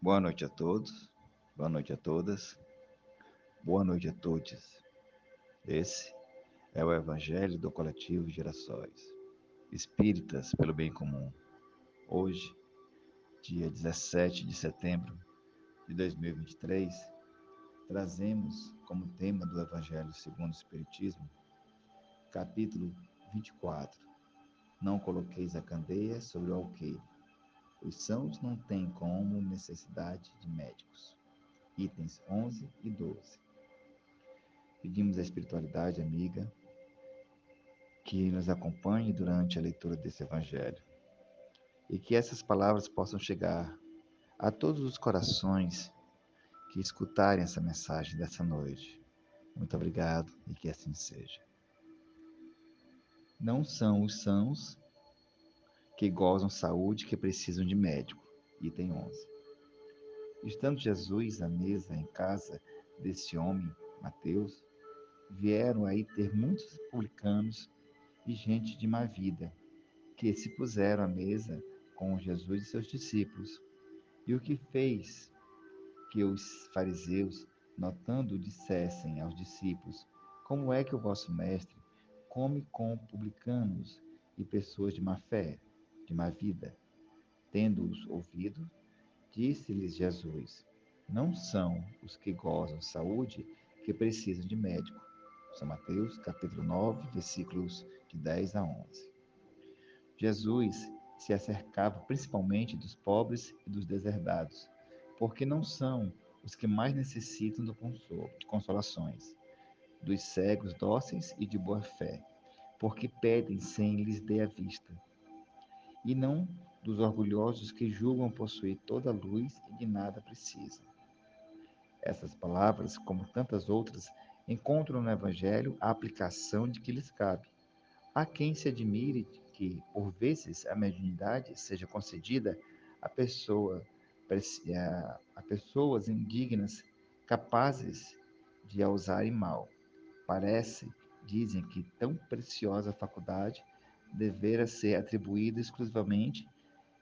Boa noite a todos, boa noite a todas, boa noite a todos. Esse é o Evangelho do Coletivo Gerações, Espíritas pelo Bem Comum. Hoje, dia 17 de setembro de 2023, trazemos como tema do Evangelho segundo o Espiritismo, capítulo 24. Não coloqueis a candeia sobre o alqueire os sãos não têm como necessidade de médicos. Itens 11 e 12. Pedimos à espiritualidade amiga que nos acompanhe durante a leitura desse evangelho e que essas palavras possam chegar a todos os corações que escutarem essa mensagem dessa noite. Muito obrigado e que assim seja. Não são os sãos que gozam saúde que precisam de médico. Item 11. Estando Jesus à mesa em casa desse homem, Mateus, vieram aí ter muitos publicanos e gente de má vida, que se puseram à mesa com Jesus e seus discípulos. E o que fez que os fariseus, notando, dissessem aos discípulos: Como é que o vosso mestre come com publicanos e pessoas de má fé? De má vida. Tendo-os ouvido, disse-lhes Jesus: Não são os que gozam saúde que precisam de médico. São Mateus, capítulo 9, versículos de 10 a 11. Jesus se acercava principalmente dos pobres e dos deserdados, porque não são os que mais necessitam do consolo, de consolações, dos cegos dóceis e de boa fé, porque pedem sem lhes dê a vista, e não dos orgulhosos que julgam possuir toda a luz e de nada precisam. Essas palavras, como tantas outras, encontram no Evangelho a aplicação de que lhes cabe. Há quem se admire que, por vezes, a mediunidade seja concedida a, pessoa, a pessoas indignas, capazes de a usarem mal. Parece, dizem que tão preciosa faculdade devera ser atribuído exclusivamente,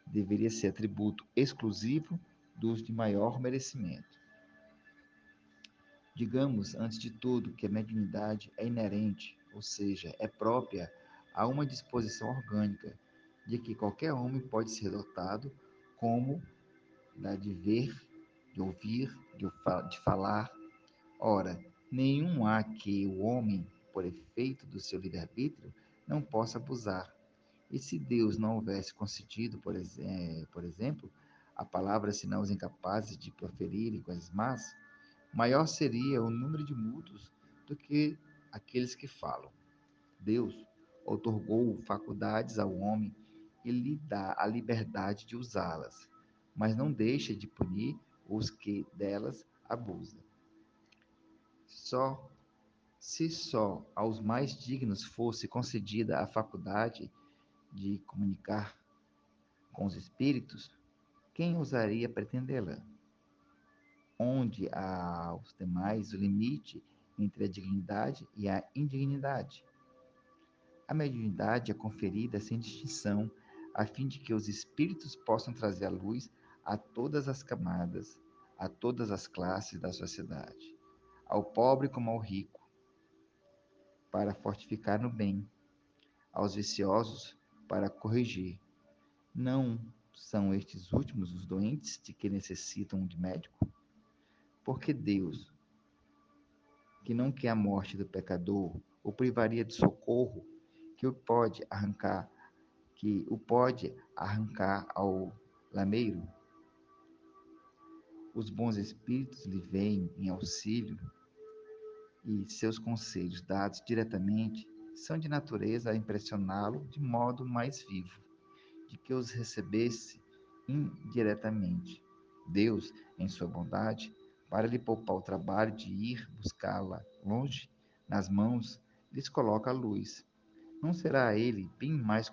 deveria ser atributo exclusivo dos de maior merecimento. Digamos, antes de tudo, que a mediunidade é inerente, ou seja, é própria a uma disposição orgânica, de que qualquer homem pode ser dotado, como da de ver, de ouvir, de, de falar. Ora, nenhum há que o homem, por efeito do seu livre-arbítrio, não possa abusar. E se Deus não houvesse concedido, por, ex por exemplo, a palavra senão os incapazes de proferirem coisas más, maior seria o número de mudos do que aqueles que falam. Deus otorgou faculdades ao homem e lhe dá a liberdade de usá-las, mas não deixa de punir os que delas abusam. Só se só aos mais dignos fosse concedida a faculdade de comunicar com os espíritos, quem ousaria pretendê-la? Onde há aos demais o limite entre a dignidade e a indignidade? A mediunidade é conferida sem distinção, a fim de que os espíritos possam trazer a luz a todas as camadas, a todas as classes da sociedade, ao pobre como ao rico, para fortificar no bem, aos viciosos para corrigir. Não são estes últimos os doentes de que necessitam de médico? Porque Deus, que não quer a morte do pecador, o privaria de socorro que o pode arrancar, que o pode arrancar ao lameiro? Os bons espíritos lhe vêm em auxílio e seus conselhos dados diretamente são de natureza a impressioná-lo de modo mais vivo, de que os recebesse indiretamente. Deus, em sua bondade, para lhe poupar o trabalho de ir buscá-la longe, nas mãos, lhes coloca a luz. Não será ele bem mais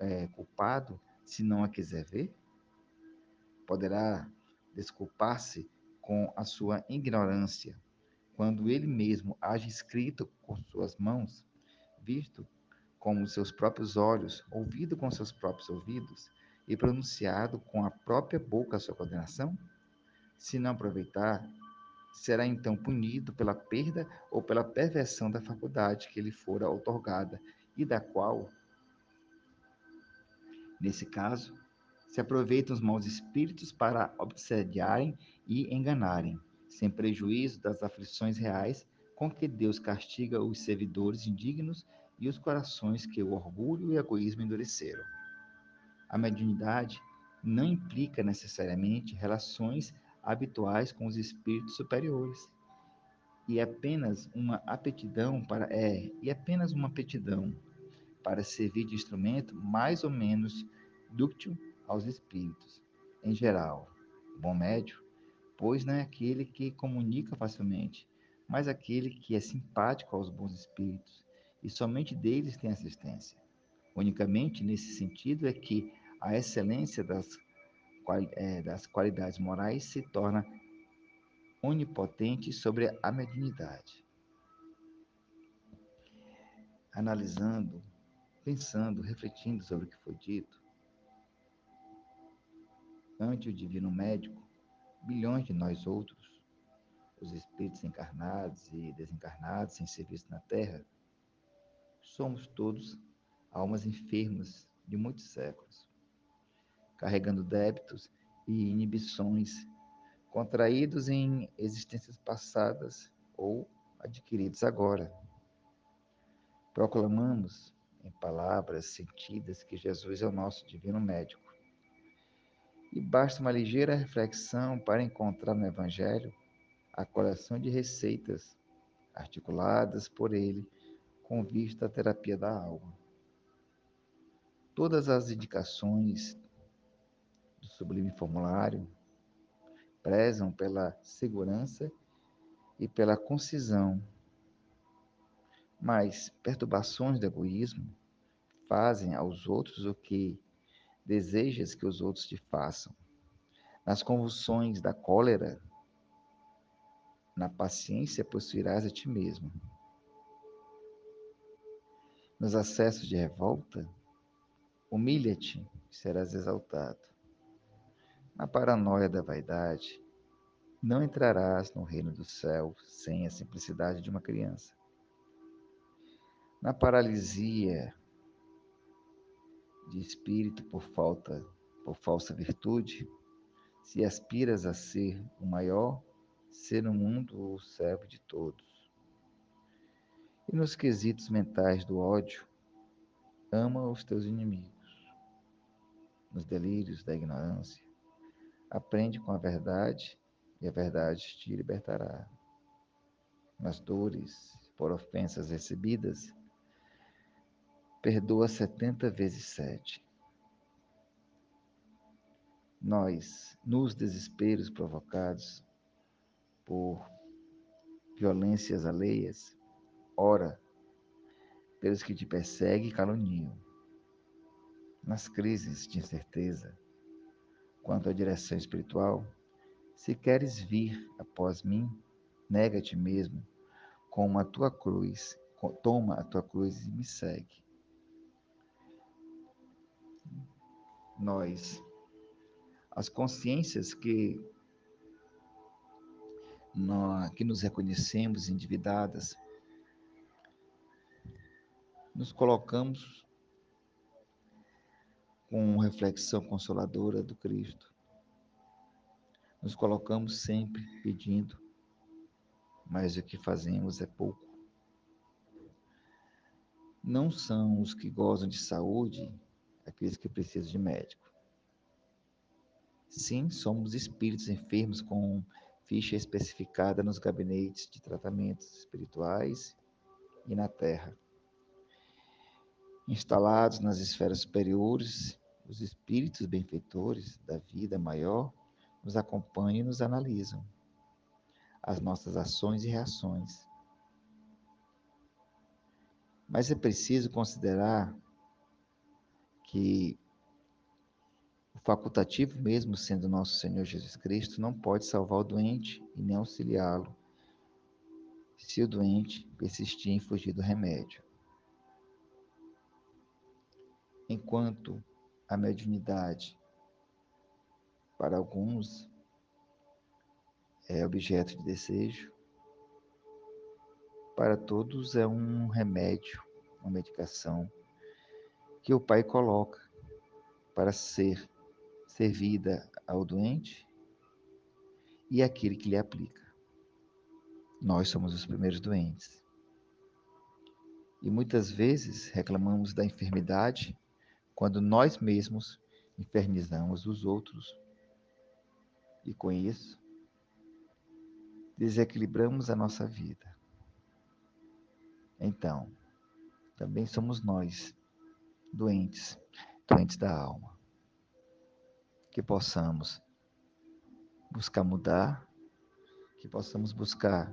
é, culpado se não a quiser ver? Poderá desculpar-se com a sua ignorância quando ele mesmo age escrito com suas mãos, visto com os seus próprios olhos, ouvido com seus próprios ouvidos, e pronunciado com a própria boca a sua condenação? Se não aproveitar, será então punido pela perda ou pela perversão da faculdade que lhe fora otorgada e da qual, nesse caso, se aproveitam os maus espíritos para obsediarem e enganarem, sem prejuízo das aflições reais com que Deus castiga os servidores indignos e os corações que o orgulho e o egoísmo endureceram. A mediunidade não implica necessariamente relações habituais com os espíritos superiores. E apenas uma aptidão para é, e apenas uma aptidão para servir de instrumento mais ou menos dúctil aos espíritos. Em geral, o bom médio, pois não é aquele que comunica facilmente, mas aquele que é simpático aos bons espíritos, e somente deles tem assistência. Unicamente nesse sentido é que a excelência das é, das qualidades morais se torna onipotente sobre a mediunidade. Analisando, pensando, refletindo sobre o que foi dito, ante o divino médico, bilhões de nós outros, os espíritos encarnados e desencarnados em serviço na Terra, somos todos almas enfermas de muitos séculos carregando débitos e inibições contraídos em existências passadas ou adquiridos agora. Proclamamos em palavras sentidas que Jesus é o nosso divino médico. E basta uma ligeira reflexão para encontrar no Evangelho a coleção de receitas articuladas por ele com vista à terapia da alma. Todas as indicações do sublime formulário prezam pela segurança e pela concisão, mas perturbações do egoísmo fazem aos outros o que desejas que os outros te façam. Nas convulsões da cólera, na paciência possuirás a ti mesmo. Nos acessos de revolta, humilha-te e serás exaltado. Na paranoia da vaidade, não entrarás no reino do céu sem a simplicidade de uma criança. Na paralisia de espírito por falta, por falsa virtude, se aspiras a ser o maior, ser no mundo o servo de todos. E nos quesitos mentais do ódio, ama os teus inimigos. Nos delírios da ignorância, Aprende com a verdade e a verdade te libertará. Nas dores por ofensas recebidas, perdoa setenta vezes sete. Nós, nos desesperos provocados por violências alheias, ora pelos que te perseguem e caluniam. Nas crises de incerteza, Quanto à direção espiritual, se queres vir após mim, nega te mesmo, com a tua cruz, toma a tua cruz e me segue. Nós, as consciências que nós, que nos reconhecemos endividadas, nos colocamos com reflexão consoladora do Cristo. Nos colocamos sempre pedindo, mas o que fazemos é pouco. Não são os que gozam de saúde aqueles que precisam de médico. Sim, somos espíritos enfermos com ficha especificada nos gabinetes de tratamentos espirituais e na Terra. Instalados nas esferas superiores, os espíritos benfeitores da vida maior nos acompanham e nos analisam as nossas ações e reações. Mas é preciso considerar que o facultativo, mesmo sendo nosso Senhor Jesus Cristo, não pode salvar o doente e nem auxiliá-lo se o doente persistir em fugir do remédio. Enquanto a mediunidade, para alguns, é objeto de desejo, para todos é um remédio, uma medicação que o Pai coloca para ser servida ao doente e àquele que lhe aplica. Nós somos os primeiros doentes. E muitas vezes reclamamos da enfermidade quando nós mesmos infernizamos os outros. E com isso, desequilibramos a nossa vida. Então, também somos nós, doentes, doentes da alma. Que possamos buscar mudar, que possamos buscar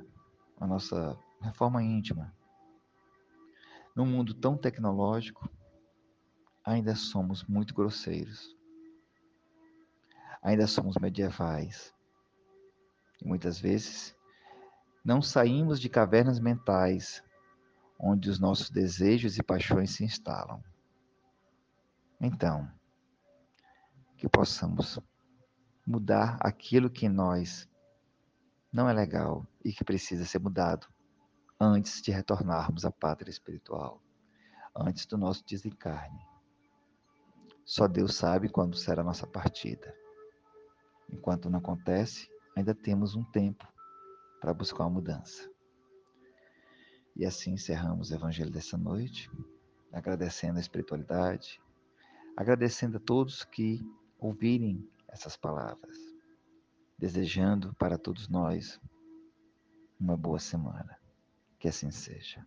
a nossa reforma íntima. Num mundo tão tecnológico, ainda somos muito grosseiros. Ainda somos medievais. E muitas vezes não saímos de cavernas mentais onde os nossos desejos e paixões se instalam. Então, que possamos mudar aquilo que em nós não é legal e que precisa ser mudado antes de retornarmos à pátria espiritual, antes do nosso desencarne. Só Deus sabe quando será a nossa partida. Enquanto não acontece, ainda temos um tempo para buscar uma mudança. E assim encerramos o Evangelho dessa noite, agradecendo a espiritualidade, agradecendo a todos que ouvirem essas palavras, desejando para todos nós uma boa semana. Que assim seja.